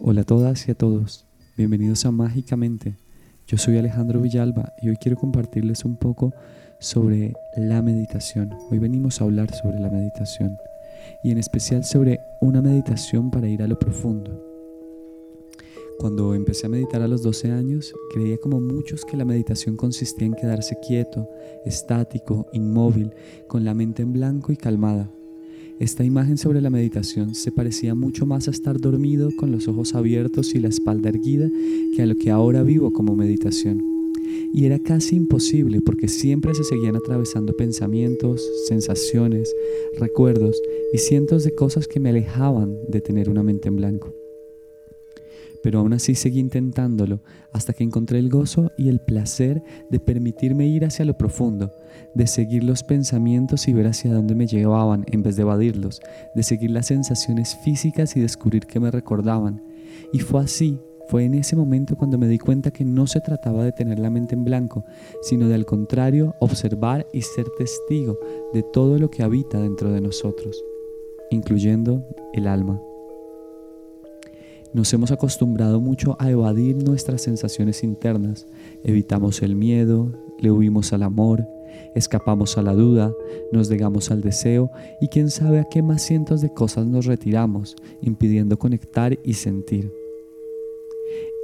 Hola a todas y a todos, bienvenidos a Mágicamente. Yo soy Alejandro Villalba y hoy quiero compartirles un poco sobre la meditación. Hoy venimos a hablar sobre la meditación y en especial sobre una meditación para ir a lo profundo. Cuando empecé a meditar a los 12 años, creía como muchos que la meditación consistía en quedarse quieto, estático, inmóvil, con la mente en blanco y calmada. Esta imagen sobre la meditación se parecía mucho más a estar dormido con los ojos abiertos y la espalda erguida que a lo que ahora vivo como meditación. Y era casi imposible porque siempre se seguían atravesando pensamientos, sensaciones, recuerdos y cientos de cosas que me alejaban de tener una mente en blanco pero aún así seguí intentándolo hasta que encontré el gozo y el placer de permitirme ir hacia lo profundo, de seguir los pensamientos y ver hacia dónde me llevaban en vez de evadirlos, de seguir las sensaciones físicas y descubrir qué me recordaban. Y fue así, fue en ese momento cuando me di cuenta que no se trataba de tener la mente en blanco, sino de al contrario observar y ser testigo de todo lo que habita dentro de nosotros, incluyendo el alma. Nos hemos acostumbrado mucho a evadir nuestras sensaciones internas. Evitamos el miedo, le huimos al amor, escapamos a la duda, nos negamos al deseo y quién sabe a qué más cientos de cosas nos retiramos, impidiendo conectar y sentir.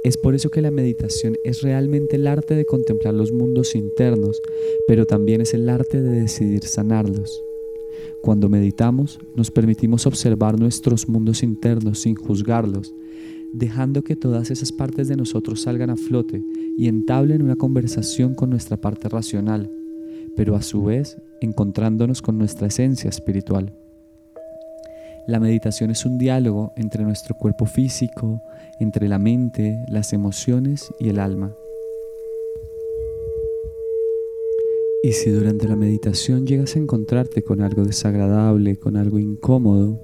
Es por eso que la meditación es realmente el arte de contemplar los mundos internos, pero también es el arte de decidir sanarlos. Cuando meditamos, nos permitimos observar nuestros mundos internos sin juzgarlos, dejando que todas esas partes de nosotros salgan a flote y entablen una conversación con nuestra parte racional, pero a su vez encontrándonos con nuestra esencia espiritual. La meditación es un diálogo entre nuestro cuerpo físico, entre la mente, las emociones y el alma. Y si durante la meditación llegas a encontrarte con algo desagradable, con algo incómodo,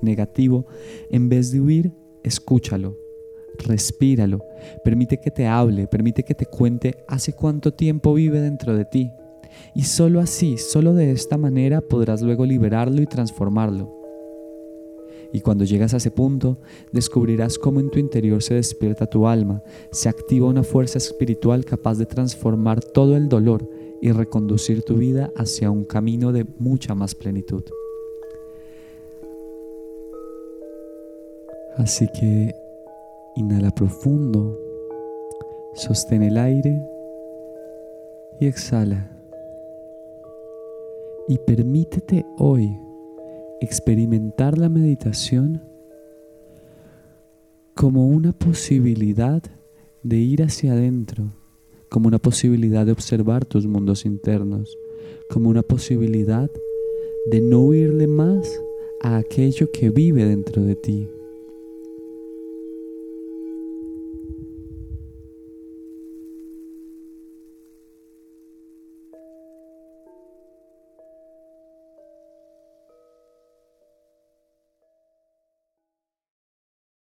negativo, en vez de huir, escúchalo, respíralo, permite que te hable, permite que te cuente hace cuánto tiempo vive dentro de ti. Y solo así, solo de esta manera podrás luego liberarlo y transformarlo. Y cuando llegas a ese punto, descubrirás cómo en tu interior se despierta tu alma, se activa una fuerza espiritual capaz de transformar todo el dolor y reconducir tu vida hacia un camino de mucha más plenitud. Así que inhala profundo, sostén el aire y exhala. Y permítete hoy experimentar la meditación como una posibilidad de ir hacia adentro como una posibilidad de observar tus mundos internos, como una posibilidad de no huirle más a aquello que vive dentro de ti.